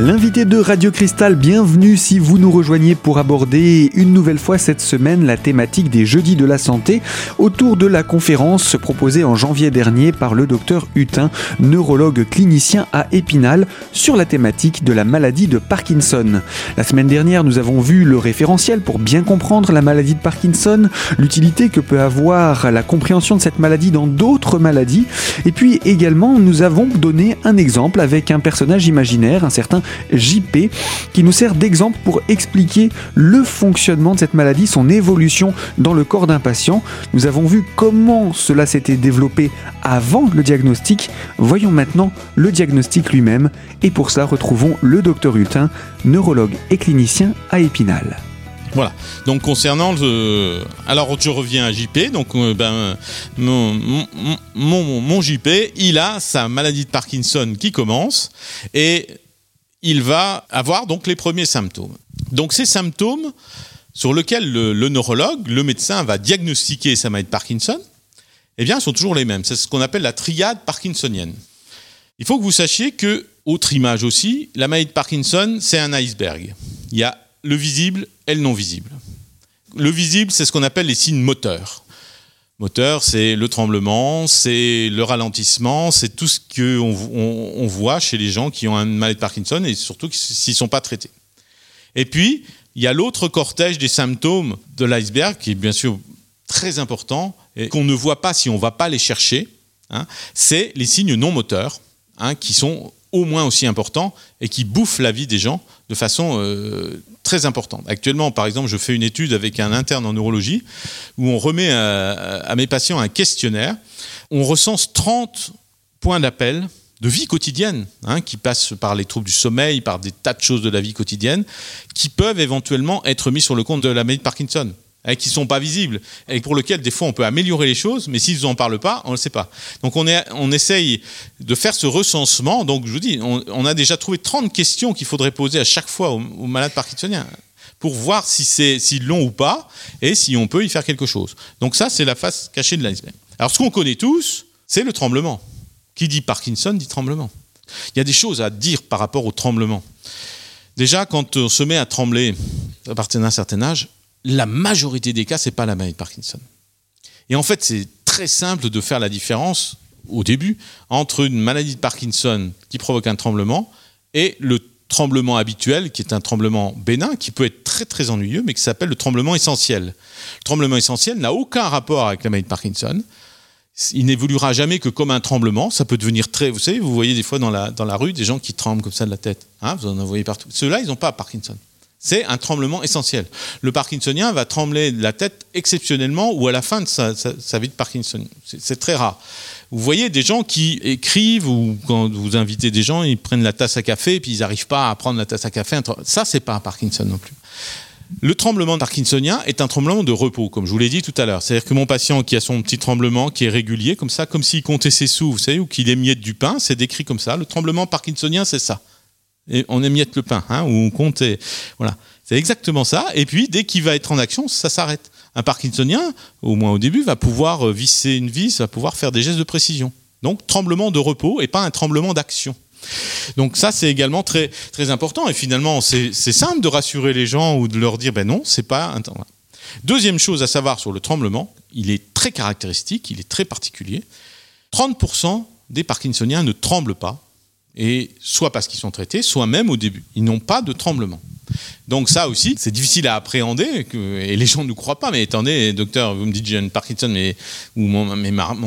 L'invité de Radio Cristal, bienvenue si vous nous rejoignez pour aborder une nouvelle fois cette semaine la thématique des jeudis de la santé autour de la conférence proposée en janvier dernier par le docteur Hutin, neurologue clinicien à Épinal, sur la thématique de la maladie de Parkinson. La semaine dernière, nous avons vu le référentiel pour bien comprendre la maladie de Parkinson, l'utilité que peut avoir la compréhension de cette maladie dans d'autres maladies, et puis également nous avons donné un exemple avec un personnage imaginaire, un certain JP, qui nous sert d'exemple pour expliquer le fonctionnement de cette maladie, son évolution dans le corps d'un patient. Nous avons vu comment cela s'était développé avant le diagnostic. Voyons maintenant le diagnostic lui-même. Et pour cela, retrouvons le docteur Hutin, neurologue et clinicien à Épinal. Voilà. Donc concernant le, alors je reviens à JP. Donc euh, ben mon, mon, mon, JP, il a sa maladie de Parkinson qui commence et il va avoir donc les premiers symptômes. Donc ces symptômes sur lesquels le, neurologue, le médecin va diagnostiquer sa maladie de Parkinson, eh bien, sont toujours les mêmes. C'est ce qu'on appelle la triade parkinsonienne. Il faut que vous sachiez que, autre image aussi, la maladie de Parkinson, c'est un iceberg. Il y a le visible et le non visible. Le visible, c'est ce qu'on appelle les signes moteurs. Moteur, c'est le tremblement, c'est le ralentissement, c'est tout ce qu'on on, voit chez les gens qui ont un maladie de Parkinson et surtout s'ils ne sont pas traités. Et puis, il y a l'autre cortège des symptômes de l'iceberg qui est bien sûr très important et qu'on ne voit pas si on ne va pas les chercher. Hein, c'est les signes non moteurs hein, qui sont au moins aussi importants et qui bouffent la vie des gens de façon euh, très importante. Actuellement, par exemple, je fais une étude avec un interne en neurologie où on remet à, mes patients un questionnaire. On recense 30 points d'appel de vie quotidienne, hein, qui passent par les troubles du sommeil, par des tas de choses de la vie quotidienne, qui peuvent éventuellement être mis sur le compte de la maladie de Parkinson. Hein, qui ne sont pas visibles et pour lesquels des fois on peut améliorer les choses, mais s'ils n'en parlent pas, on ne le sait pas. Donc on, est, on essaye de faire ce recensement. Donc je vous dis, on, a déjà trouvé 30 questions qu'il faudrait poser à chaque fois aux, malades parkinsoniens pour voir si c'est s'ils l'ont ou pas et si on peut y faire quelque chose. Donc ça, c'est la face cachée de l'iceberg. Alors ce qu'on connaît tous, c'est le tremblement. Qui dit Parkinson dit tremblement. Il y a des choses à dire par rapport au tremblement. Déjà, quand on se met à trembler à partir d'un certain âge, la majorité des cas, c'est pas la maladie de Parkinson. Et en fait, c'est très simple de faire la différence au début entre une maladie de Parkinson qui provoque un tremblement et le tremblement habituel, qui est un tremblement bénin, qui peut être très très ennuyeux, mais qui s'appelle le tremblement essentiel. Le tremblement essentiel n'a aucun rapport avec la maladie de Parkinson. Il n'évoluera jamais que comme un tremblement. Ça peut devenir très. Vous savez, vous voyez des fois dans la, dans la rue des gens qui tremblent comme ça de la tête. Hein, vous en voyez partout. Ceux-là, ils n'ont pas Parkinson. C'est un tremblement essentiel. Le parkinsonien va trembler la tête exceptionnellement ou à la fin de sa, vie de Parkinson. C'est très rare. Vous voyez des gens qui écrivent ou quand vous invitez des gens, ils prennent la tasse à café et puis ils n'arrivent pas à prendre la tasse à café. Ça, c'est pas un Parkinson non plus. Le tremblement parkinsonien est un tremblement de repos, comme je vous l'ai dit tout à l'heure. C'est-à-dire que mon patient qui a son petit tremblement, qui est régulier, comme ça, comme s'il comptait ses sous, vous savez, ou qu'il émiette du pain, c'est décrit comme ça. Le tremblement parkinsonien, c'est ça et on émiette le pain, hein, ou on compte. voilà. C'est exactement ça. Et puis, dès qu'il va être en action, ça s'arrête. Un parkinsonien, au moins au début, va pouvoir euh, visser une vis, va pouvoir faire des gestes de précision. Donc, tremblement de repos et pas un tremblement d'action. Donc ça, c'est également très, très important. Et finalement, c'est simple de rassurer les gens ou de leur dire, ben non, c'est pas un Deuxième chose à savoir sur le tremblement, il est très caractéristique, il est très particulier. 30% des Parkinsoniens ne tremblent pas et soit parce qu'ils sont traités, soit même au début. Ils n'ont pas de tremblement. Donc ça aussi, c'est difficile à appréhender, et les gens ne nous croient pas, mais attendez, docteur, vous me dites j'ai une Parkinson, mais, ou mon,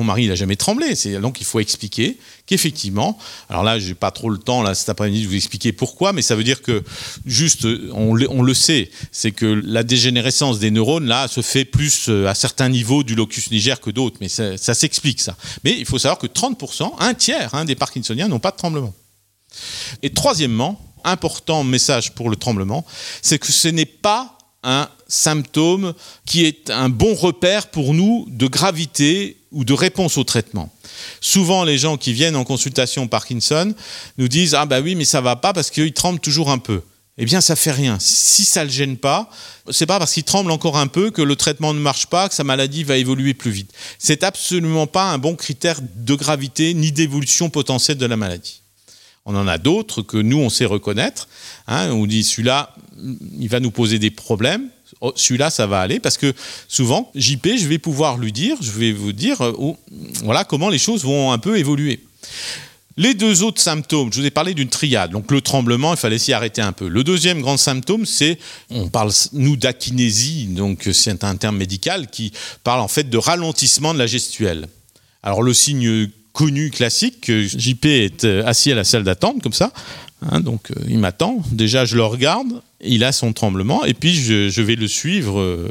mari, il n'a jamais tremblé. Donc il faut expliquer qu'effectivement, alors là, j'ai pas trop le temps, là, cet après-midi, de vous expliquer pourquoi, mais ça veut dire que, juste, on, on le sait, c'est que la dégénérescence des neurones, là, se fait plus euh, à certains niveaux du locus niger que d'autres, mais ça, s'explique, ça. Mais il faut savoir que 30%, un tiers hein, des Parkinsoniens n'ont pas de tremblement. Et troisièmement, important message pour le tremblement, c'est que ce n'est pas un symptôme qui est un bon repère pour nous de gravité ou de réponse au traitement. Souvent, les gens qui viennent en consultation Parkinson nous disent Ah, bah oui, mais ça va pas parce qu'il tremble toujours un peu. Eh bien, ça fait rien. Si ça le gêne pas, c'est pas parce qu'il tremble encore un peu que le traitement ne marche pas, que sa maladie va évoluer plus vite. C'est absolument pas un bon critère de gravité ni d'évolution potentielle de la maladie. On en a d'autres que nous, on sait reconnaître. Hein, on dit celui-là, il va nous poser des problèmes. Oh, celui-là, ça va aller parce que souvent, JP, je vais pouvoir lui dire, je vais vous dire, euh, oh, voilà comment les choses vont un peu évoluer. Les deux autres symptômes, je vous ai parlé d'une triade. Donc le tremblement, il fallait s'y arrêter un peu. Le deuxième grand symptôme, c'est, on parle nous d'akinésie, donc c'est un terme médical qui parle en fait de ralentissement de la gestuelle. Alors le signe connu, classique, JP est euh, assis à la salle d'attente comme ça, hein, donc euh, il m'attend. Déjà je le regarde, il a son tremblement, et puis je, vais le suivre. Euh,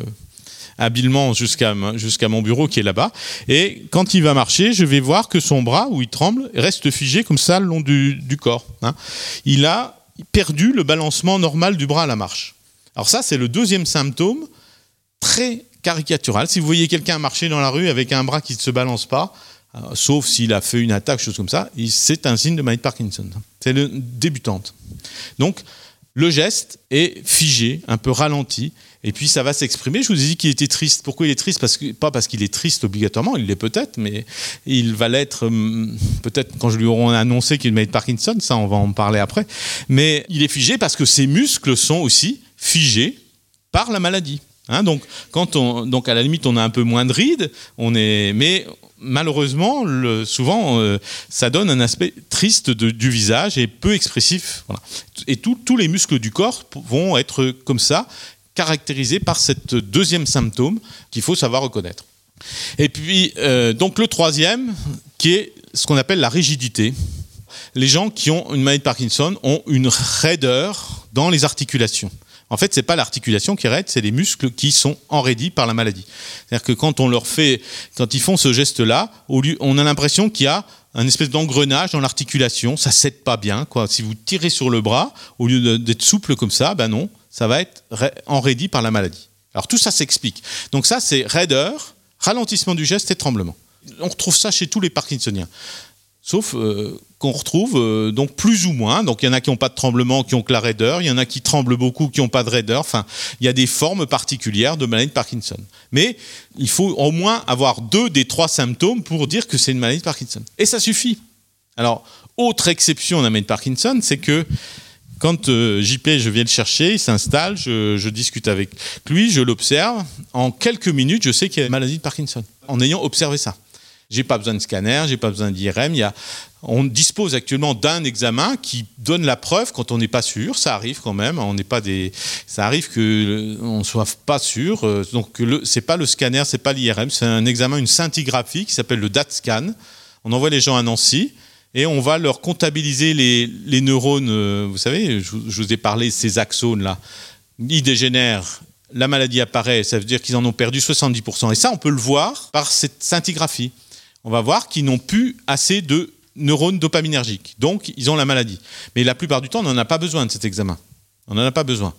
habilement jusqu'à mon bureau qui est là-bas. Et quand il va marcher, je vais voir que son bras, où il tremble, reste figé comme ça le long du, corps. Hein. Il a perdu le balancement normal du bras à la marche. Alors ça, c'est le deuxième symptôme très caricatural. Si vous voyez quelqu'un marcher dans la rue avec un bras qui ne se balance pas, sauf s'il a fait une attaque, chose comme ça, c'est un signe de maladie Parkinson. C'est le débutante. Donc, le geste est figé, un peu ralenti, et puis ça va s'exprimer. Je vous ai dit qu'il était triste. Pourquoi il est triste? Pas parce qu'il est triste obligatoirement, il l'est peut-être, mais il va l'être hum, peut-être quand je lui aurai annoncé qu'il m'a de Parkinson, ça on va en parler après. Mais il est figé parce que ses muscles sont aussi figés par la maladie. Hein. donc, donc à la limite, on a un peu moins de rides, on est, mais malheureusement, souvent, euh, ça donne un aspect triste du visage et peu expressif. Et tous les muscles du corps vont être comme ça, caractérisés par cette deuxième symptôme qu'il faut savoir reconnaître. Et puis, euh, donc le troisième, qui est ce qu'on appelle la rigidité. Les gens qui ont une maladie de Parkinson ont une raideur dans les articulations. En fait, c'est pas l'articulation qui est raide, c'est les muscles qui sont enraidis par la maladie. C'est-à-dire que quand on leur fait, quand ils font ce geste-là, on a l'impression qu'il y a un espèce d'engrenage dans l'articulation, ça cède pas bien. Si vous tirez sur le bras, au lieu d'être souple comme ça, ben non, ça va être enraidi par la maladie. Alors tout ça s'explique. Donc ça, c'est raideur, ralentissement du geste et tremblement. On retrouve ça chez tous les Parkinsoniens sauf euh, qu'on retrouve euh, donc plus ou moins. Donc il y en a qui n'ont pas de tremblement, qui ont que la raideur. Il y en a qui tremblent beaucoup, qui n'ont pas de raideur. Il y a des formes particulières de maladie de Parkinson. Mais il faut au moins avoir deux des trois symptômes pour dire que c'est une maladie de Parkinson. Et ça suffit. Alors, autre exception la maladie de Parkinson, c'est que quand euh, JP, je viens le chercher, il s'installe, je, je, discute avec lui, je l'observe. En quelques minutes, je sais qu'il y a une maladie de Parkinson, en ayant observé ça. J'ai pas besoin de scanner, j'ai pas besoin d'IRM. Il y a, on dispose actuellement d'un examen qui donne la preuve quand on n'est pas sûr. Ça arrive quand même. On n'est pas des, ça arrive que on soit pas sûr. Euh, donc le, c'est pas le scanner, c'est pas l'IRM, c'est un examen, une scintigraphie qui s'appelle le DAT-scan. On envoie les gens à Nancy et on va leur comptabiliser les, les neurones. Euh, vous savez, je, je, vous ai parlé de ces axones là. Ils dégénèrent. La maladie apparaît, ça veut dire qu'ils en ont perdu 70%. Et ça, on peut le voir par cette scintigraphie on va voir qu'ils n'ont plus assez de neurones dopaminergiques. Donc, ils ont la maladie. Mais la plupart du temps, on n'en a pas besoin de cet examen. On n'en a pas besoin.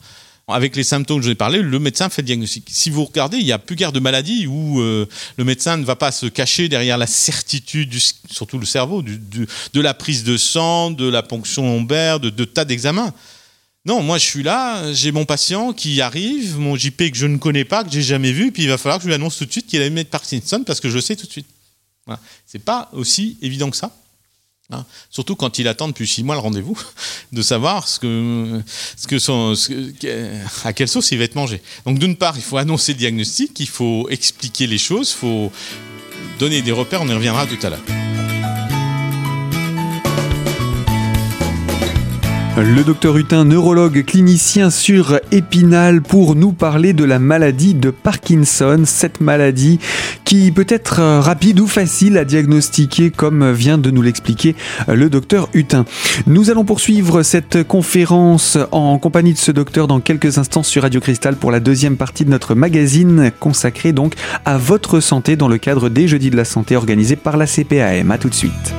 Avec les symptômes que je vous ai parlé, le médecin fait le diagnostic. Si vous regardez, il n'y a plus guère de maladie où euh, le médecin ne va pas se cacher derrière la certitude, surtout le cerveau, de la prise de sang, de la ponction lombaire, de, de tas d'examens. Non, moi je suis là, j'ai mon patient qui arrive, mon JP que je ne connais pas, que j'ai jamais vu, puis il va falloir que je lui annonce tout de suite qu'il a une Parkinson parce que je sais tout de suite. Voilà. C'est pas aussi évident que ça. Hein. Surtout quand il attend depuis six mois le rendez-vous, de savoir à quelle sauce il va être mangé. Donc d'une part, il faut annoncer le diagnostic, il faut expliquer les choses, il faut donner des repères, on y reviendra tout à l'heure. Le docteur Hutin, neurologue clinicien sur Épinal, pour nous parler de la maladie de Parkinson, cette maladie qui peut être rapide ou facile à diagnostiquer, comme vient de nous l'expliquer le docteur Hutin. Nous allons poursuivre cette conférence en compagnie de ce docteur dans quelques instants sur Radio Cristal pour la deuxième partie de notre magazine consacré donc à votre santé dans le cadre des Jeudis de la Santé organisés par la CPAM. A tout de suite.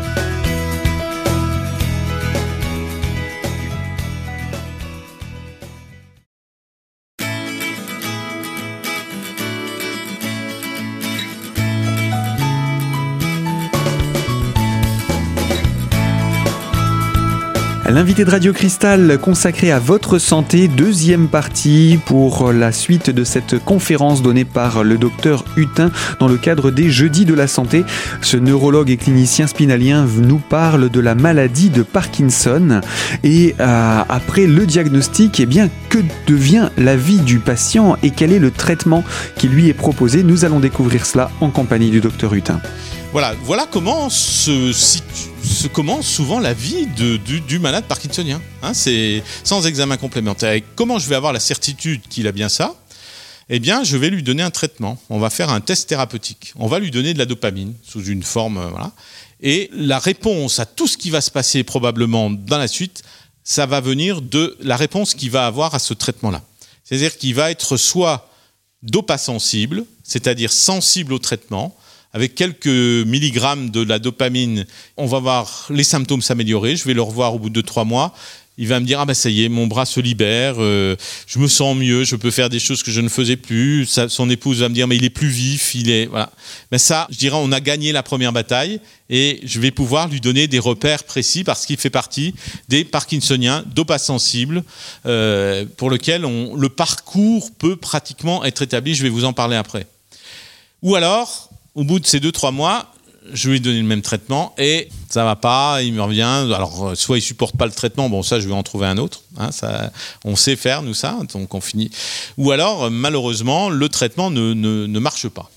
L'invité de Radio Cristal consacré à votre santé, deuxième partie pour la suite de cette conférence donnée par le docteur Hutin dans le cadre des Jeudis de la santé. Ce neurologue et clinicien spinalien nous parle de la maladie de Parkinson et euh, après le diagnostic, eh bien que devient la vie du patient et quel est le traitement qui lui est proposé? Nous allons découvrir cela en compagnie du docteur Hutin. Voilà, voilà comment se, commence souvent la vie du, malade parkinsonien. Hein. c'est sans examen complémentaire. Comment je vais avoir la certitude qu'il a bien ça? Eh bien, je vais lui donner un traitement. On va faire un test thérapeutique. On va lui donner de la dopamine sous une forme, euh. Et la réponse à tout ce qui va se passer probablement dans la suite, ça va venir de la réponse qu'il va avoir à ce traitement-là. C'est-à-dire qu'il va être soit dopasensible, c'est-à-dire sensible au traitement, avec quelques milligrammes de la dopamine, on va voir les symptômes s'améliorer. Je vais le revoir au bout de trois mois. Il va me dire ah ben ça y est, mon bras se libère, euh, je me sens mieux, je peux faire des choses que je ne faisais plus. son épouse va me dire mais il est plus vif, il est voilà. Mais ça, je dirais, on a gagné la première bataille et je vais pouvoir lui donner des repères précis parce qu'il fait partie des Parkinsoniens dopasensibles euh, pour lesquels le parcours peut pratiquement être établi. Je vais vous en parler après. Ou alors, au bout de ces deux, trois mois, je lui ai donné le même traitement et ça va pas, il me revient. Alors, soit il supporte pas le traitement, bon, ça, je vais en trouver un autre. Hein, on sait faire, nous, ça, donc on finit. Ou alors, malheureusement, le traitement ne, ne marche pas.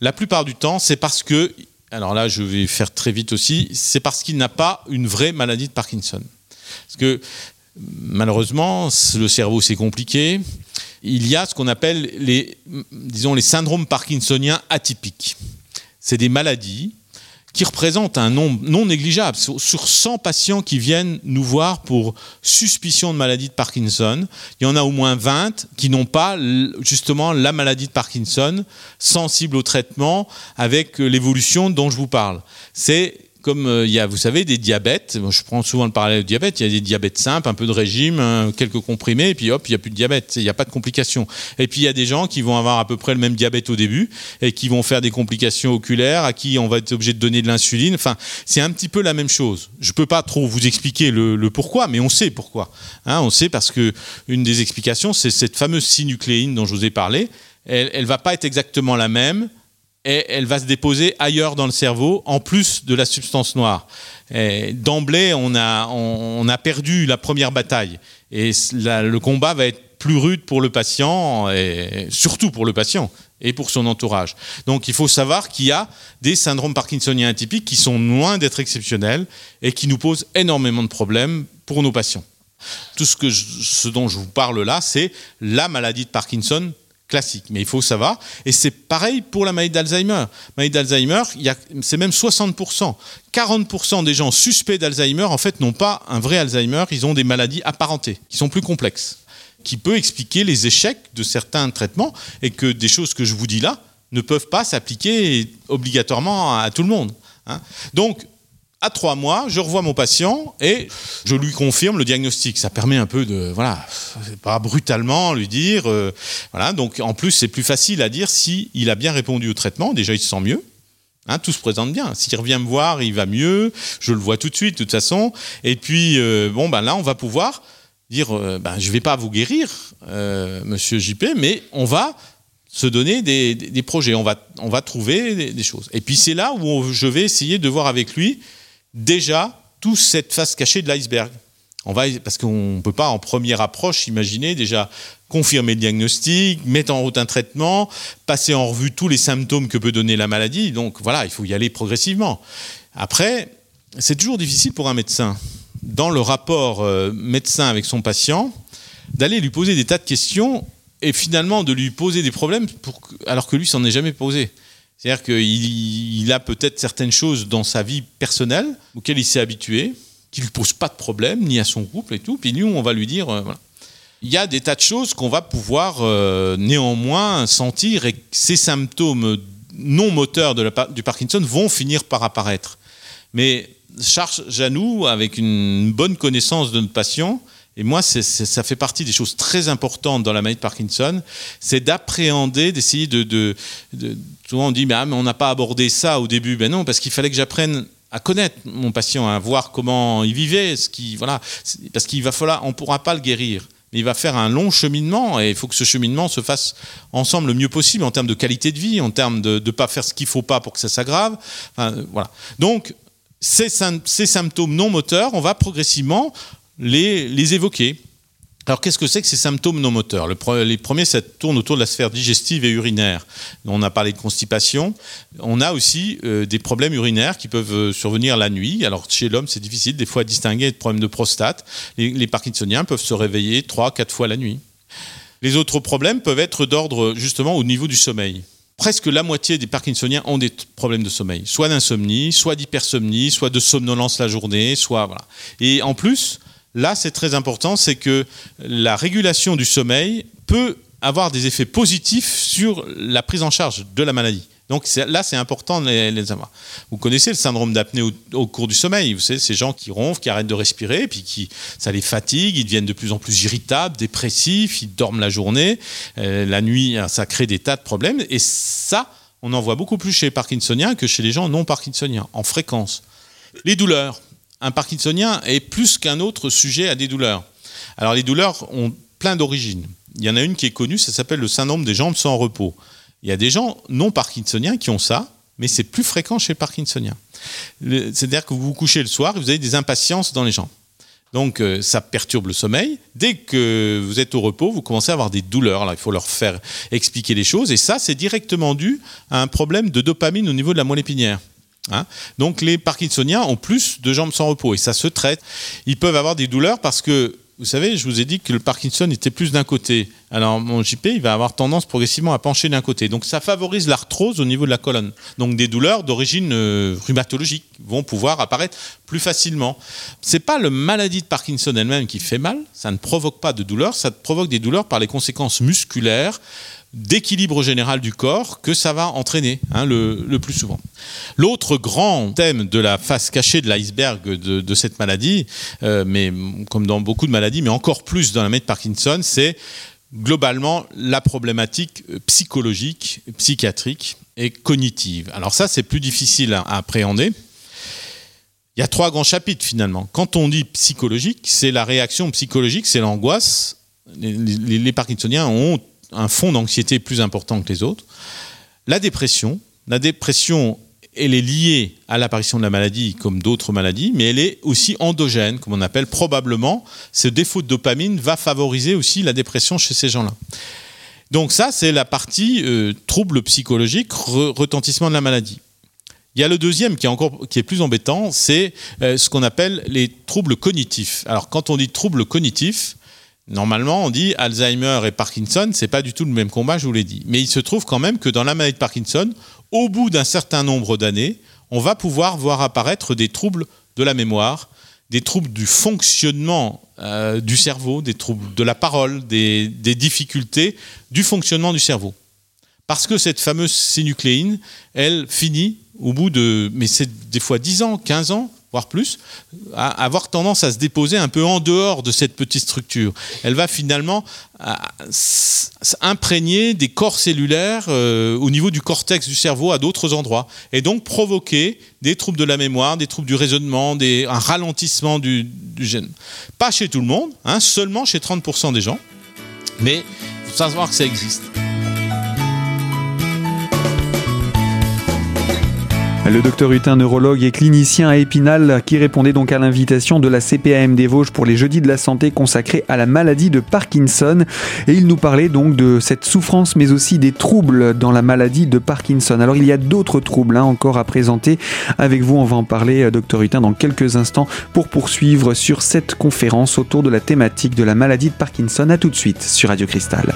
La plupart du temps, c'est parce que, alors là, je vais faire très vite aussi, c'est parce qu'il n'a pas une vraie maladie de Parkinson. Parce que, malheureusement, le cerveau, c'est compliqué il y a ce qu'on appelle les, disons, les syndromes parkinsoniens atypiques. C'est des maladies qui représentent un nombre non négligeable. Sur 100 patients qui viennent nous voir pour suspicion de maladie de Parkinson, il y en a au moins 20 qui n'ont pas justement la maladie de Parkinson sensible au traitement avec l'évolution dont je vous parle. C'est comme euh, il y a, vous savez, des diabètes, je prends souvent le parallèle du diabète, il y a des diabètes simples, un peu de régime, hein, quelques comprimés, et puis hop, il n'y a plus de diabète, il n'y a pas de complications. Et puis il y a des gens qui vont avoir à peu près le même diabète au début, et qui vont faire des complications oculaires, à qui on va être obligé de donner de l'insuline. Enfin, c'est un petit peu la même chose. Je ne peux pas trop vous expliquer le, pourquoi, mais on sait pourquoi. Hein, on sait parce que une des explications, c'est cette fameuse synucléine dont je vous ai parlé. Elle ne va pas être exactement la même et elle va se déposer ailleurs dans le cerveau, en plus de la substance noire. D'emblée, on a, on, a perdu la première bataille. Et le combat va être plus rude pour le patient, et surtout pour le patient et pour son entourage. Donc il faut savoir qu'il y a des syndromes parkinsoniens atypiques qui sont loin d'être exceptionnels et qui nous posent énormément de problèmes pour nos patients. Tout ce, que ce dont je vous parle là, c'est la maladie de Parkinson classique. Mais il faut savoir. Et c'est pareil pour la maladie d'Alzheimer. Maladie d'Alzheimer, c'est même 60%. 40% des gens suspects d'Alzheimer, en fait, n'ont pas un vrai Alzheimer. Ils ont des maladies apparentées, qui sont plus complexes, qui peut expliquer les échecs de certains traitements et que des choses que je vous dis là ne peuvent pas s'appliquer obligatoirement à tout le monde. Hein. Donc, à trois mois, je revois mon patient et je lui confirme le diagnostic. Ça permet un peu de, voilà, pas brutalement lui dire, euh, voilà. Donc en plus, c'est plus facile à dire si il a bien répondu au traitement. Déjà, il se sent mieux. Hein, tout se présente bien. S'il revient me voir, il va mieux. Je le vois tout de suite, de toute façon. Et puis, euh, bon, ben là, on va pouvoir dire, euh, ben, je vais pas vous guérir, Monsieur JP, mais on va se donner des, projets. On va, on va trouver des choses. Et puis c'est là où je vais essayer de voir avec lui déjà toute cette face cachée de l'iceberg. On va, parce qu'on ne peut pas en première approche imaginer déjà confirmer le diagnostic, mettre en route un traitement, passer en revue tous les symptômes que peut donner la maladie. Donc voilà, il faut y aller progressivement. Après, c'est toujours difficile pour un médecin, dans le rapport euh, médecin avec son patient, d'aller lui poser des tas de questions et finalement de lui poser des problèmes alors que lui s'en est jamais posé. C'est-à-dire qu'il a peut-être certaines choses dans sa vie personnelle auxquelles il s'est habitué, qui ne posent pas de problème, ni à son couple et tout. Puis nous, on va lui dire, euh, voilà. Il y a des tas de choses qu'on va pouvoir euh, néanmoins sentir et ces symptômes non moteurs de la, du Parkinson vont finir par apparaître. Mais charge à avec une bonne connaissance de notre patient, et moi, ça fait partie des choses très importantes dans la maladie de Parkinson, c'est d'appréhender, d'essayer de, Souvent on dit, ah, mais on n'a pas abordé ça au début. Ben non, parce qu'il fallait que j'apprenne à connaître mon patient, à voir comment il vivait, ce qui, voilà, parce qu'il va falloir, on pourra pas le guérir. Mais il va faire un long cheminement et il faut que ce cheminement se fasse ensemble le mieux possible en termes de qualité de vie, en termes de ne pas faire ce qu'il faut pas pour que ça s'aggrave. voilà. Donc, ces, ces, symptômes non moteurs, on va progressivement les, les évoquer. Alors qu'est-ce que c'est que ces symptômes non moteurs? Les premiers, ça tourne autour de la sphère digestive et urinaire. On a parlé de constipation. On a aussi euh, des problèmes urinaires qui peuvent euh, survenir la nuit. Alors chez l'homme, c'est difficile des fois à distinguer de problèmes de prostate. Les, parkinsoniens peuvent se réveiller trois, quatre fois la nuit. Les autres problèmes peuvent être d'ordre justement au niveau du sommeil presque la moitié des Parkinsoniens ont des problèmes de sommeil, soit d'insomnie, soit d'hypersomnie, soit de somnolence la journée, soit voilà. Et en plus, Là, c'est très important, c'est que la régulation du sommeil peut avoir des effets positifs sur la prise en charge de la maladie. Donc là, c'est important de les, avoir. Vous connaissez le syndrome d'apnée au, cours du sommeil. Vous savez, ces gens qui ronflent, qui arrêtent de respirer, puis qui, ça les fatigue, ils deviennent de plus en plus irritables, dépressifs, ils dorment la journée, euh, la nuit, ça crée des tas de problèmes. Et ça, on en voit beaucoup plus chez les parkinsoniens que chez les gens non parkinsoniens, en fréquence. Les douleurs un parkinsonien est plus qu'un autre sujet à des douleurs. Alors les douleurs ont plein d'origines. Il y en a une qui est connue, ça s'appelle le syndrome des jambes sans repos. Il y a des gens non parkinsoniens qui ont ça, mais c'est plus fréquent chez les parkinsoniens. C'est-à-dire que vous vous couchez le soir et vous avez des impatiences dans les jambes. Donc euh, ça perturbe le sommeil. Dès que vous êtes au repos, vous commencez à avoir des douleurs. Il faut leur faire expliquer les choses. Et ça, c'est directement dû à un problème de dopamine au niveau de la moelle épinière. Hein. Donc les Parkinsoniens ont plus de jambes sans repos et ça se traite. Ils peuvent avoir des douleurs parce que, vous savez, je vous ai dit que le Parkinson était plus d'un côté. Alors mon JP, il va avoir tendance progressivement à pencher d'un côté. Donc ça favorise l'arthrose au niveau de la colonne. Donc des douleurs d'origine euh, rhumatologique vont pouvoir apparaître plus facilement. C'est pas le maladie de Parkinson elle-même qui fait mal, ça ne provoque pas de douleur, ça provoque des douleurs par les conséquences musculaires d'équilibre général du corps que ça va entraîner hein, le, plus souvent. L'autre grand thème de la face cachée de l'iceberg de, cette maladie, euh, mais comme dans beaucoup de maladies, mais encore plus dans la maladie de Parkinson, c'est globalement la problématique psychologique, psychiatrique et cognitive. Alors ça, c'est plus difficile à appréhender. Il y a trois grands chapitres finalement. Quand on dit psychologique, c'est la réaction psychologique, c'est l'angoisse. Les, les Parkinsoniens ont un fond d'anxiété plus important que les autres. La dépression, la dépression, elle est liée à l'apparition de la maladie comme d'autres maladies, mais elle est aussi endogène, comme on appelle probablement. Ce défaut de dopamine va favoriser aussi la dépression chez ces gens-là. Donc ça, c'est la partie euh, trouble psychologique, retentissement de la maladie. Il y a le deuxième qui est encore qui est plus embêtant, c'est euh, ce qu'on appelle les troubles cognitifs. Alors quand on dit troubles cognitifs, Normalement, on dit Alzheimer et Parkinson, c'est pas du tout le même combat, je vous l'ai dit. Mais il se trouve quand même que dans la maladie de Parkinson, au bout d'un certain nombre d'années, on va pouvoir voir apparaître des troubles de la mémoire, des troubles du fonctionnement euh, du cerveau, des troubles de la parole, des, des, difficultés du fonctionnement du cerveau. Parce que cette fameuse synucléine, elle finit au bout de, mais c'est des fois 10 ans, 15 ans, voire plus, avoir tendance à se déposer un peu en dehors de cette petite structure. Elle va finalement euh, imprégner des corps cellulaires euh, au niveau du cortex du cerveau à d'autres endroits, et donc provoquer des troubles de la mémoire, des troubles du raisonnement, des, un ralentissement du, gène. Pas chez tout le monde, hein, seulement chez 30% des gens, mais il faut savoir que ça existe. Le docteur Hutin, neurologue et clinicien à Épinal, qui répondait donc à l'invitation de la CPAM des Vosges pour les Jeudis de la Santé consacrés à la maladie de Parkinson. Et il nous parlait donc de cette souffrance, mais aussi des troubles dans la maladie de Parkinson. Alors il y a d'autres troubles hein, encore à présenter avec vous. On va en parler, euh, docteur Hutin, dans quelques instants pour poursuivre sur cette conférence autour de la thématique de la maladie de Parkinson. A tout de suite sur Radio Cristal.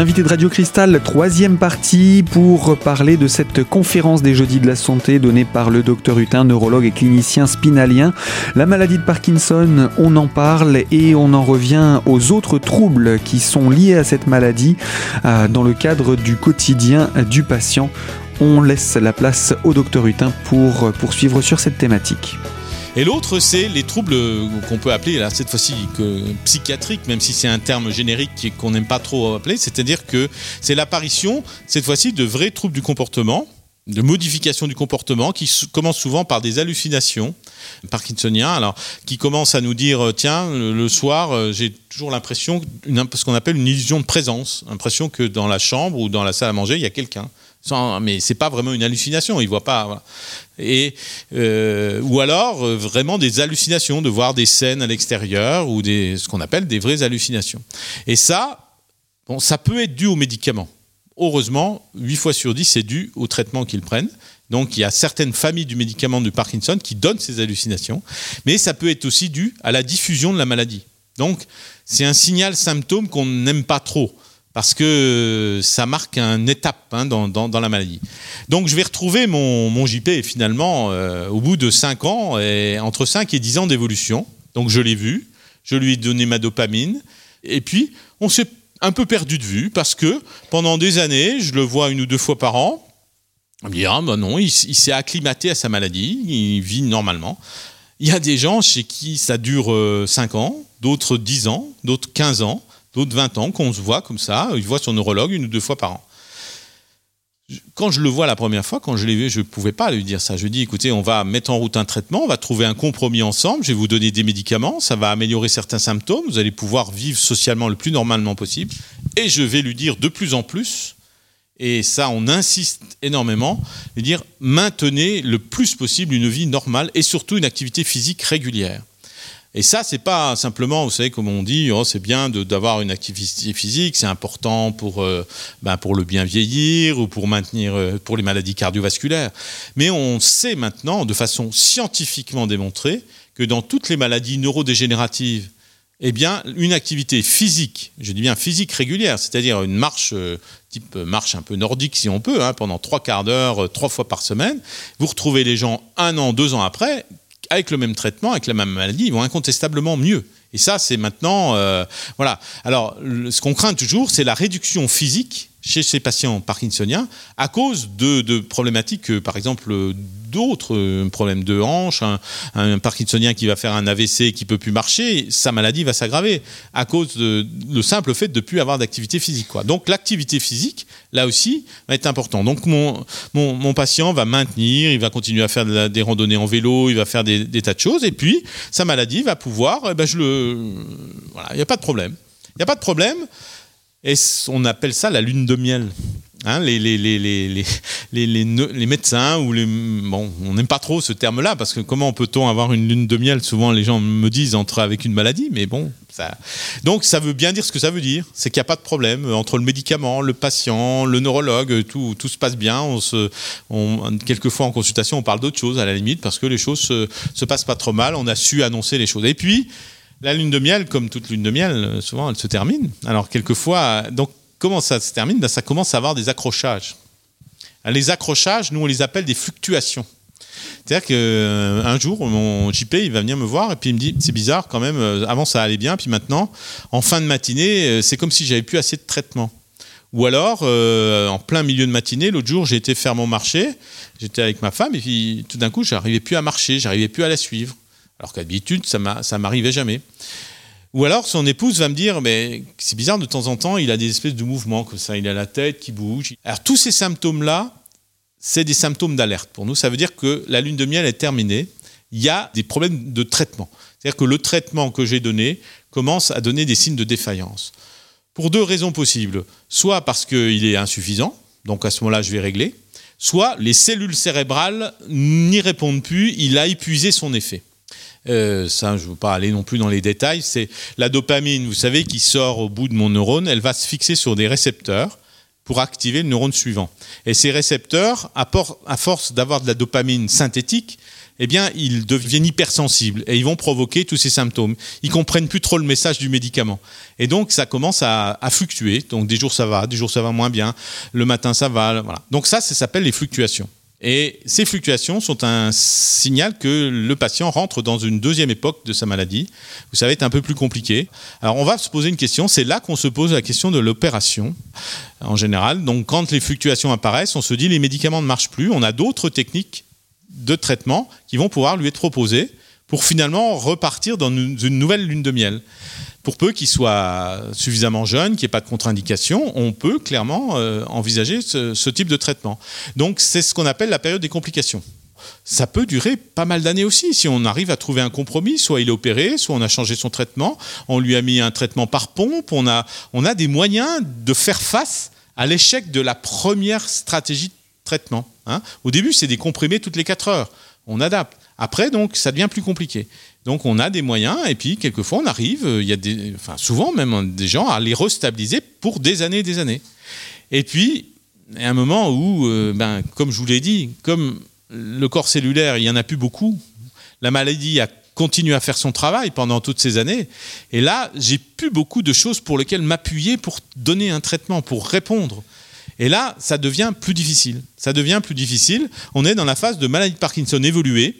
L'invité de Radio Cristal, troisième partie pour parler de cette conférence des jeudis de la santé donnée par le docteur Hutin, neurologue et clinicien spinalien. La maladie de Parkinson, on en parle et on en revient aux autres troubles qui sont liés à cette maladie euh, dans le cadre du quotidien du patient. on laisse la place au docteur Hutin pour poursuivre sur cette thématique. Et l'autre, c'est les troubles qu'on peut appeler, là, cette fois-ci, psychiatriques, même si c'est un terme générique qu'on n'aime pas trop appeler, c'est-à-dire que c'est l'apparition, cette fois-ci, de vrais troubles du comportement, de modification du comportement qui commence souvent par des hallucinations parkinsoniens, alors qui commencent à nous dire euh, tiens le, soir euh, j'ai toujours l'impression ce qu'on appelle une illusion de présence, l'impression que dans la chambre ou dans la salle à manger il y a quelqu'un. Sans, mais c'est pas vraiment une hallucination, il voit pas. Et euh, ou alors vraiment des hallucinations, de voir des scènes à l'extérieur ou des ce qu'on appelle des vraies hallucinations. Et ça, bon, ça peut être dû aux médicaments heureusement, 8 fois sur 10, c'est dû au traitement qu'ils prennent. Donc il y a certaines familles du médicament de Parkinson qui donnent ces hallucinations, mais ça peut être aussi dû à la diffusion de la maladie. Donc c'est un signal symptôme qu'on n'aime pas trop parce que ça marque une étape hein, dans, la maladie. Donc je vais retrouver mon, JP finalement euh, au bout de 5 ans, et, entre 5 et 10 ans d'évolution. Donc je l'ai vu, je lui ai donné ma dopamine, et puis on s'est un peu perdu de vue parce que pendant des années, je le vois une ou deux fois par an. On me dit, ah ben non, il, s'est acclimaté à sa maladie, il vit normalement. Il y a des gens chez qui ça dure 5 euh, ans, d'autres 10 ans, d'autres 15 ans, d'autres 20 ans, qu'on se voit comme ça, il voit son neurologue une ou deux fois par an quand je le vois la première fois, quand je l'ai vu, je ne pouvais pas lui dire ça. Je lui dis, écoutez, on va mettre en route un traitement, on va trouver un compromis ensemble, je vais vous donner des médicaments, ça va améliorer certains symptômes, vous allez pouvoir vivre socialement le plus normalement possible. Et je vais lui dire de plus en plus, et ça on insiste énormément, lui dire, maintenez le plus possible une vie normale et surtout une activité physique régulière. Et ça, c'est pas simplement, vous savez, comme on dit, oh, c'est bien d'avoir une activité physique, c'est important pour, euh, ben, pour le bien vieillir ou pour maintenir, euh, pour les maladies cardiovasculaires. Mais on sait maintenant, de façon scientifiquement démontrée, que dans toutes les maladies neurodégénératives, eh bien, une activité physique, je dis bien physique régulière, c'est-à-dire une marche, euh, type marche un peu nordique si on peut, hein, pendant trois quarts d'heure, trois fois par semaine, vous retrouvez les gens un an, deux ans après avec le même traitement, avec la même maladie, ils vont incontestablement mieux. Et ça, c'est maintenant, euh, voilà. Alors, ce qu'on craint toujours, c'est la réduction physique chez ces patients parkinsoniens à cause de, problématiques, euh, par exemple, d'autres euh, problèmes de hanche, un, parkinsonien qui va faire un AVC qui peut plus marcher, sa maladie va s'aggraver à cause de le simple fait de ne plus avoir d'activité physique. Quoi. Donc l'activité physique, là aussi, va être important. Donc mon, mon, patient va maintenir, il va continuer à faire des randonnées en vélo, il va faire des, tas de choses, et puis sa maladie va pouvoir, eh ben je le, voilà, il n'y a pas de problème. Il n'y a pas de problème. Et on appelle ça la lune de miel. Hein, les, les, les, les, médecins ou les bon, on n'aime pas trop ce terme-là parce que comment peut-on avoir une lune de miel? Souvent, les gens me disent entre avec une maladie, mais bon, ça. Donc, ça veut bien dire ce que ça veut dire. C'est qu'il n'y a pas de problème entre le médicament, le patient, le neurologue, tout, tout se passe bien. On se, quelquefois en consultation, on parle d'autre chose à la limite parce que les choses se, se passent pas trop mal. On a su annoncer les choses. Et puis, la lune de miel, comme toute lune de miel, euh, souvent elle se termine. Alors quelquefois, donc comment ça se termine? Ben, Ça commence à avoir des accrochages. Les accrochages, nous on les appelle des fluctuations. C'est-à-dire qu'un euh, jour, mon JP, il va venir me voir et puis il me dit c'est bizarre quand même. Euh, avant ça allait bien, puis maintenant, en fin de matinée, c'est comme si j'avais plus assez de traitement. Ou alors, en plein milieu de matinée, l'autre jour, j'ai été faire mon marché, j'étais avec ma femme et puis tout d'un coup, j'arrivais plus à marcher, j'arrivais plus à la suivre. Alors qu'habitude, ça m'arrivait jamais. Ou alors son épouse va me dire, mais c'est bizarre, de temps en temps, il a des espèces de mouvements comme ça, il a la tête qui bouge. Alors tous ces symptômes-là, c'est des symptômes d'alerte pour nous. Ça veut dire que la lune de miel est terminée. Il y a des problèmes de traitement. C'est-à-dire que le traitement que j'ai donné commence à donner des signes de défaillance. Pour deux raisons possibles. Soit parce qu'il est insuffisant, donc à ce moment-là, je vais régler. Soit les cellules cérébrales n'y répondent plus, il a épuisé son effet. Euh, ça, je ne veux pas aller non plus dans les détails, c'est la dopamine, vous savez, qui sort au bout de mon neurone, elle va se fixer sur des récepteurs pour activer le neurone suivant. Et ces récepteurs, à force d'avoir de la dopamine synthétique, eh bien, ils deviennent hypersensibles et ils vont provoquer tous ces symptômes. Ils comprennent plus trop le message du médicament. Et donc, ça commence à, fluctuer. Donc, des jours ça va, des jours ça va moins bien. Le matin, ça va. Voilà. Donc, ça, ça s'appelle les fluctuations. Et ces fluctuations sont un signal que le patient rentre dans une deuxième époque de sa maladie, où ça va être un peu plus compliqué. Alors on va se poser une question, c'est là qu'on se pose la question de l'opération en général. Donc quand les fluctuations apparaissent, on se dit les médicaments ne marchent plus, on a d'autres techniques de traitement qui vont pouvoir lui être proposées pour finalement repartir dans une nouvelle lune de miel pour peu qu'il soit suffisamment jeune, qu'il n'y ait pas de contre-indication, on peut clairement euh, envisager ce, type de traitement. Donc c'est ce qu'on appelle la période des complications. Ça peut durer pas mal d'années aussi si on arrive à trouver un compromis. Soit il est opéré, soit on a changé son traitement, on lui a mis un traitement par pompe, on a, des moyens de faire face à l'échec de la première stratégie de traitement. Hein. Au début, c'est des comprimés toutes les 4 heures. On adapte. Après, donc, ça devient plus compliqué. Donc on a des moyens et puis quelquefois on arrive, euh, il y a des, souvent même des gens à les restabiliser pour des années et des années. Et puis il y a un moment où, euh, ben, comme je vous l'ai dit, comme le corps cellulaire, il y en a plus beaucoup, la maladie a continué à faire son travail pendant toutes ces années. Et là, j'ai plus beaucoup de choses pour lesquelles m'appuyer pour donner un traitement, pour répondre. Et là, ça devient plus difficile. Ça devient plus difficile. On est dans la phase de maladie de Parkinson évoluée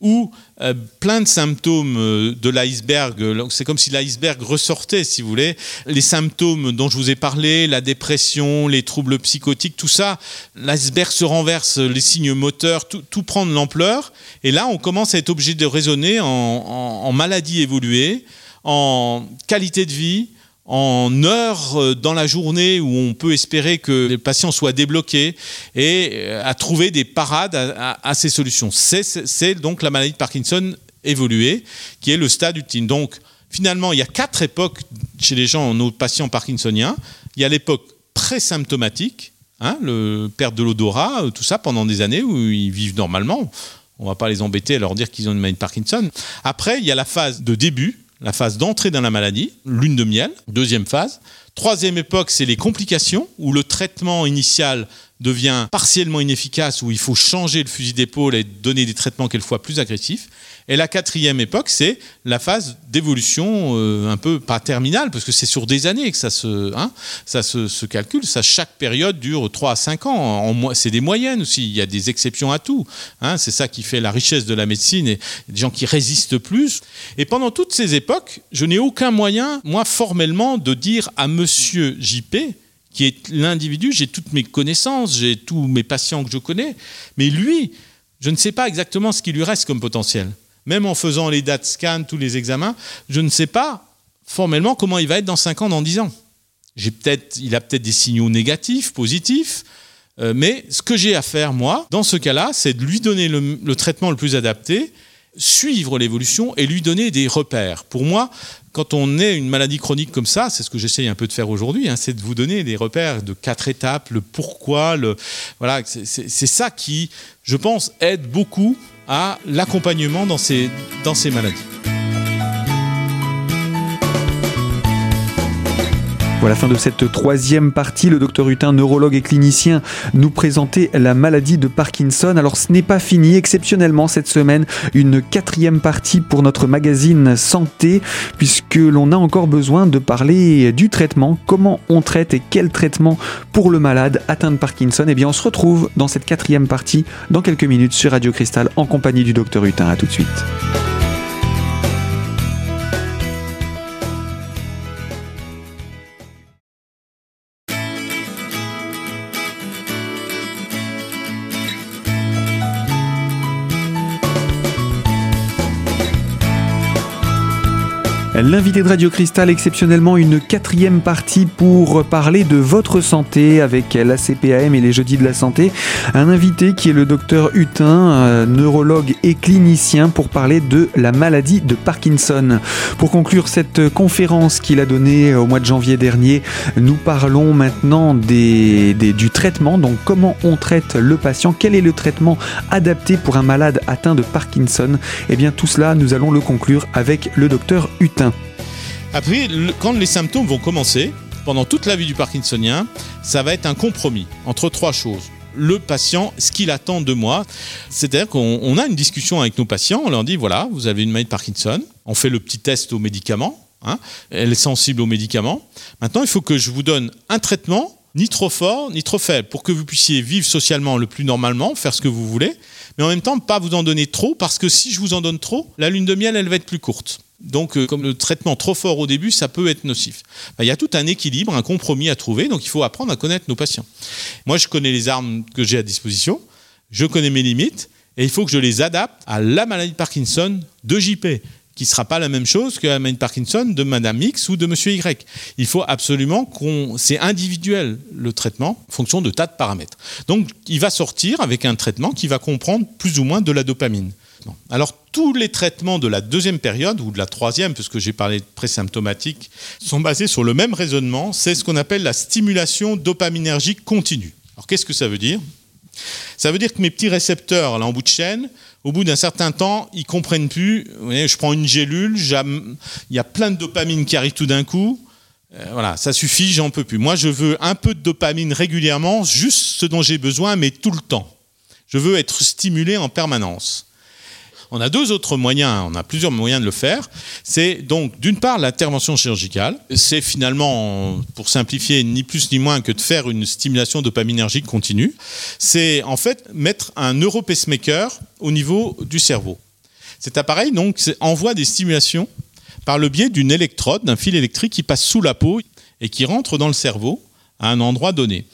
où euh, plein de symptômes euh, de l'iceberg, c'est comme si l'iceberg ressortait, si vous voulez. Les symptômes dont je vous ai parlé, la dépression, les troubles psychotiques, tout ça, l'iceberg se renverse, les signes moteurs, tout, prend de l'ampleur. Et là, on commence à être obligé de raisonner en maladie évoluée, en qualité de vie, en heures euh, dans la journée où on peut espérer que les patients soient débloqués et euh, à trouver des parades à, ces solutions. C'est donc la maladie de Parkinson évoluée qui est le stade ultime. Donc finalement, il y a quatre époques chez les gens, nos patients parkinsoniens. Il y a l'époque pré-symptomatique, hein, le perte de l'odorat, euh, tout ça pendant des années où ils vivent normalement. On ne va pas les embêter à leur dire qu'ils ont une maladie de Parkinson. Après, il y a la phase de début, la phase d'entrée dans la maladie, lune de miel, deuxième phase. Troisième époque, c'est les complications, où le traitement initial devient partiellement inefficace, où il faut changer le fusil d'épaule et donner des traitements quelquefois plus agressifs. Et la quatrième époque, c'est la phase d'évolution euh, un peu pas terminale, parce que c'est sur des années que ça se, hein, ça se, calcule. Ça, chaque période dure 3 à 5 ans. C'est des moyennes aussi. Il y a des exceptions à tout. Hein. C'est ça qui fait la richesse de la médecine et des gens qui résistent plus. Et pendant toutes ces époques, je n'ai aucun moyen, moi, formellement, de dire à monsieur JP, qui est l'individu, j'ai toutes mes connaissances, j'ai tous mes patients que je connais, mais lui, je ne sais pas exactement ce qui lui reste comme potentiel même en faisant les dates scan, tous les examens, je ne sais pas formellement comment il va être dans 5 ans, dans 10 ans. Peut-être, il a peut-être des signaux négatifs, positifs, euh, mais ce que j'ai à faire, moi, dans ce cas-là, c'est de lui donner le, traitement le plus adapté, suivre l'évolution et lui donner des repères. Pour moi, quand on est une maladie chronique comme ça, c'est ce que j'essaye un peu de faire aujourd'hui, hein, c'est de vous donner des repères de quatre étapes, le pourquoi, le voilà, c'est ça qui, je pense, aide beaucoup à l'accompagnement dans ces, dans ces maladies. Voilà, fin de cette troisième partie. Le docteur Hutin, neurologue et clinicien, nous présentait la maladie de Parkinson. Alors ce n'est pas fini. Exceptionnellement cette semaine, une quatrième partie pour notre magazine Santé, puisque l'on a encore besoin de parler du traitement, comment on traite et quel traitement pour le malade atteint de Parkinson? Eh bien, on se retrouve dans cette quatrième partie dans quelques minutes sur Radio Cristal en compagnie du docteur Hutin. À tout de suite. L'invité de Radio Cristal, exceptionnellement une quatrième partie pour parler de votre santé avec la CPAM et les jeudis de la santé. Un invité qui est le docteur Hutin, neurologue et clinicien pour parler de la maladie de Parkinson. Pour conclure cette conférence qu'il a donnée au mois de janvier dernier, nous parlons maintenant des, du traitement. Donc comment on traite le patient, quel est le traitement adapté pour un malade atteint de Parkinson? Eh bien tout cela, nous allons le conclure avec le docteur Hutin. Après, quand les symptômes vont commencer, pendant toute la vie du Parkinsonien, ça va être un compromis entre trois choses. Le patient, ce qu'il attend de moi, c'est-à-dire qu'on a une discussion avec nos patients, on leur dit voilà, vous avez une maladie de Parkinson, on fait le petit test aux médicaments, hein, elle est sensible aux médicaments. Maintenant, il faut que je vous donne un traitement ni trop fort, ni trop faible, pour que vous puissiez vivre socialement le plus normalement, faire ce que vous voulez, mais en même temps pas vous en donner trop, parce que si je vous en donne trop, la lune de miel, elle va être plus courte. Donc, euh, comme le traitement trop fort au début, ça peut être nocif. Ben, il y a tout un équilibre, un compromis à trouver, donc il faut apprendre à connaître nos patients. Moi, je connais les armes que j'ai à disposition, je connais mes limites, et il faut que je les adapte à la maladie de Parkinson de JP qui ne sera pas la même chose que la maladie de Parkinson de Madame X ou de Monsieur Y. Il faut absolument qu'on... C'est individuel le traitement en fonction de tas de paramètres. Donc il va sortir avec un traitement qui va comprendre plus ou moins de la dopamine. Alors tous les traitements de la deuxième période ou de la troisième, puisque j'ai parlé de présymptomatique, sont basés sur le même raisonnement. C'est ce qu'on appelle la stimulation dopaminergique continue. Alors qu'est-ce que ça veut dire? Ça veut dire que mes petits récepteurs là en bout de chaîne au bout d'un certain temps, ils comprennent plus. je prends une gélule, il y a plein de dopamine qui arrive tout d'un coup. Euh, voilà, ça suffit, j'en peux plus. Moi, je veux un peu de dopamine régulièrement, juste ce dont j'ai besoin, mais tout le temps. Je veux être stimulé en permanence. On a deux autres moyens, on a plusieurs moyens de le faire. C'est donc d'une part l'intervention chirurgicale. C'est finalement, pour simplifier, ni plus ni moins que de faire une stimulation dopaminergique continue. C'est en fait mettre un neuropacemaker au niveau du cerveau. Cet appareil donc envoie des stimulations par le biais d'une électrode, d'un fil électrique qui passe sous la peau et qui rentre dans le cerveau à un endroit donné.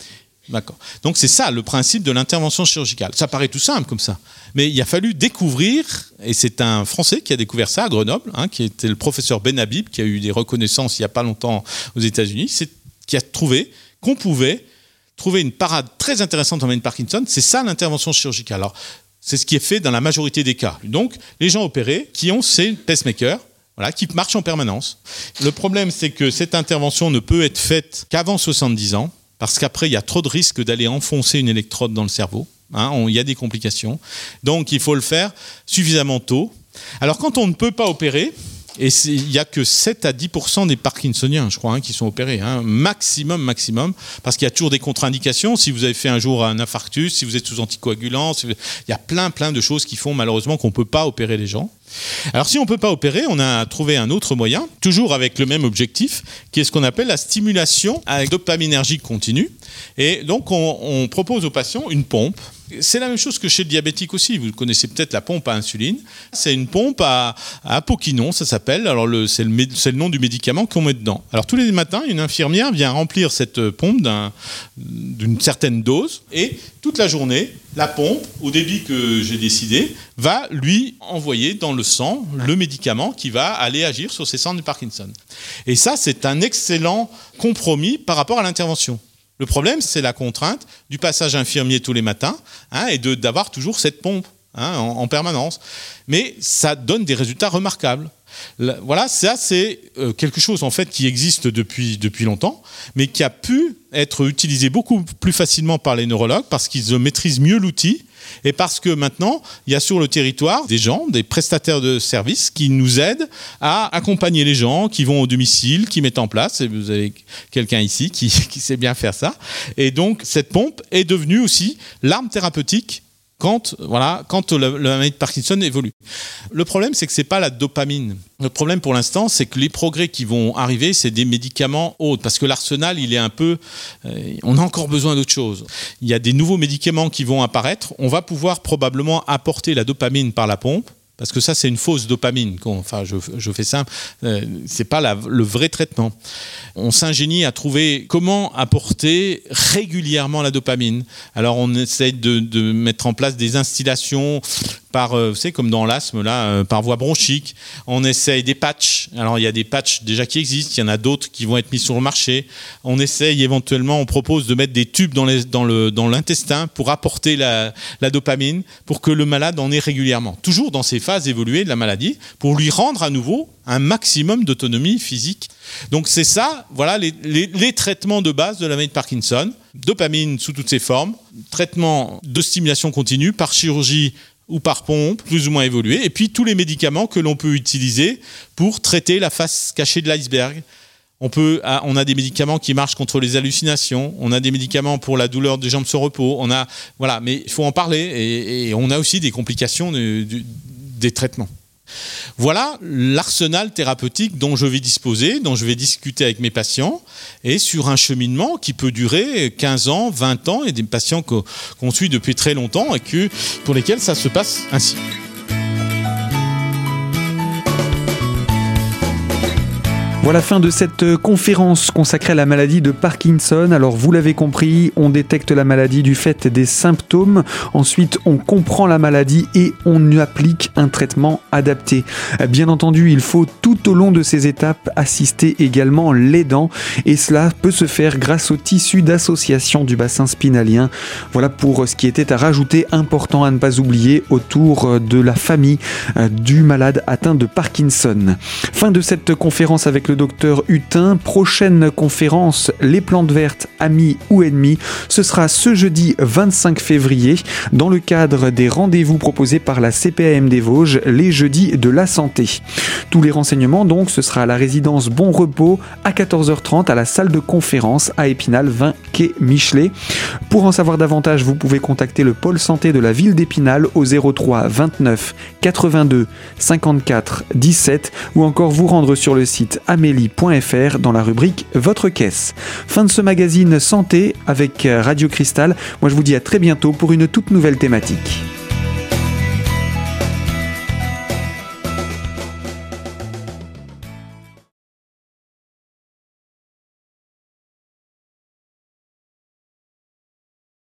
D'accord. Donc c'est ça le principe de l'intervention chirurgicale. Ça paraît tout simple comme ça, mais il a fallu découvrir, et c'est un Français qui a découvert ça à Grenoble, hein, qui était le professeur Ben Habib, qui a eu des reconnaissances il n'y a pas longtemps aux États-Unis, qui a trouvé qu'on pouvait trouver une parade très intéressante en de Parkinson. C'est ça l'intervention chirurgicale. Alors c'est ce qui est fait dans la majorité des cas. Donc les gens opérés qui ont ces pacemakers, voilà, qui marchent en permanence. Le problème, c'est que cette intervention ne peut être faite qu'avant 70 ans parce qu'après, il y a trop de risques d'aller enfoncer une électrode dans le cerveau. Hein, il y a des complications. Donc, il faut le faire suffisamment tôt. Alors, quand on ne peut pas opérer, et il n'y a que 7 à 10% des Parkinsoniens, je crois, hein, qui sont opérés. Hein. maximum, maximum. Parce qu'il y a toujours des contre-indications. Si vous avez fait un jour un infarctus, si vous êtes sous anticoagulant, il y a plein, plein de choses qui font malheureusement qu'on ne peut pas opérer les gens. Alors si on ne peut pas opérer, on a trouvé un autre moyen, toujours avec le même objectif, qui est ce qu'on appelle la stimulation avec dopaminergie continue. Et donc on, on propose aux patients une pompe c'est la même chose que chez le diabétique aussi. Vous connaissez peut-être la pompe à insuline. C'est une pompe à, à apoquinon, ça s'appelle. Alors c'est le, nom du médicament qu'on met dedans. Alors tous les matins, une infirmière vient remplir cette pompe d'une certaine dose et toute la journée, la pompe, au débit que j'ai décidé, va lui envoyer dans le sang le médicament qui va aller agir sur ses centres de Parkinson. Et ça, c'est un excellent compromis par rapport à l'intervention. Le problème, c'est la contrainte du passage infirmier tous les matins hein, et d'avoir toujours cette pompe hein, en, permanence. Mais ça donne des résultats remarquables. Voilà, ça c'est euh, quelque chose en fait qui existe depuis, depuis longtemps, mais qui a pu être utilisé beaucoup plus facilement par les neurologues parce qu'ils maîtrisent mieux l'outil et parce que maintenant, il y a sur le territoire des gens, des prestataires de services qui nous aident à accompagner les gens, qui vont au domicile, qui mettent en place, et vous avez quelqu'un ici qui sait bien faire ça. Et donc, cette pompe est devenue aussi l'arme thérapeutique quand, voilà, quand la, maladie de Parkinson évolue. Le problème, c'est que ce n'est pas la dopamine. Le problème pour l'instant, c'est que les progrès qui vont arriver, c'est des médicaments autres, parce que l'arsenal, il est un peu... Euh, on a encore besoin d'autre chose. Il y a des nouveaux médicaments qui vont apparaître. On va pouvoir probablement apporter la dopamine par la pompe, parce que ça, c'est une fausse dopamine. Enfin, je, fais simple. Euh, c'est pas le vrai traitement. On s'ingénie à trouver comment apporter régulièrement la dopamine. Alors, on essaye de, mettre en place des installations par, euh, vous savez, comme dans l'asthme, là, euh, par voie bronchique. On essaye des patchs. Alors, il y a des patchs déjà qui existent, il y en a d'autres qui vont être mis sur le marché. On essaye éventuellement, on propose de mettre des tubes dans l'intestin pour apporter la, la dopamine, pour que le malade en ait régulièrement. Toujours dans ces phases évoluées de la maladie, pour lui rendre à nouveau un maximum d'autonomie physique. Donc c'est ça, voilà les, traitements de base de la maladie de Parkinson. Dopamine sous toutes ses formes, traitement de stimulation continue par chirurgie ou par pompe, plus ou moins évolué, et puis tous les médicaments que l'on peut utiliser pour traiter la face cachée de l'iceberg. On, peut, ah, on a des médicaments qui marchent contre les hallucinations, on a des médicaments pour la douleur des jambes sur repos, on a, voilà, mais il faut en parler, et, on a aussi des complications des traitements. Voilà l'arsenal thérapeutique dont je vais disposer, dont je vais discuter avec mes patients, et sur un cheminement qui peut durer 15 ans, 20 ans, et des patients qu'on suit depuis très longtemps et que, pour lesquels ça se passe ainsi. Voilà fin de cette euh, conférence consacrée à la maladie de Parkinson. Alors vous l'avez compris, on détecte la maladie du fait des symptômes, ensuite on comprend la maladie et on applique un traitement adapté. Bien entendu, il faut tout au long de ces étapes assister également l'aidant et cela peut se faire grâce au tissu d'association du bassin spinalien. Voilà pour ce qui était à rajouter important à ne pas oublier autour de la famille euh, du malade atteint de Parkinson. Fin de cette conférence avec le docteur Hutin. Prochaine conférence, les plantes vertes, amis ou ennemis, ce sera ce jeudi 25 février dans le cadre des rendez-vous proposés par la CPAM des Vosges, les jeudis de la santé. Tous les renseignements donc, ce sera à la résidence Bon Repos à 14h30 à la salle de conférence à Épinal 20 quai Michelet. Pour en savoir davantage, vous pouvez contacter le pôle santé de la ville d'Épinal au 03 29 82 54 17 ou encore vous rendre sur le site dans la rubrique Votre caisse. Fin de ce magazine santé avec Radio Cristal. Moi je vous dis à très bientôt pour une toute nouvelle thématique.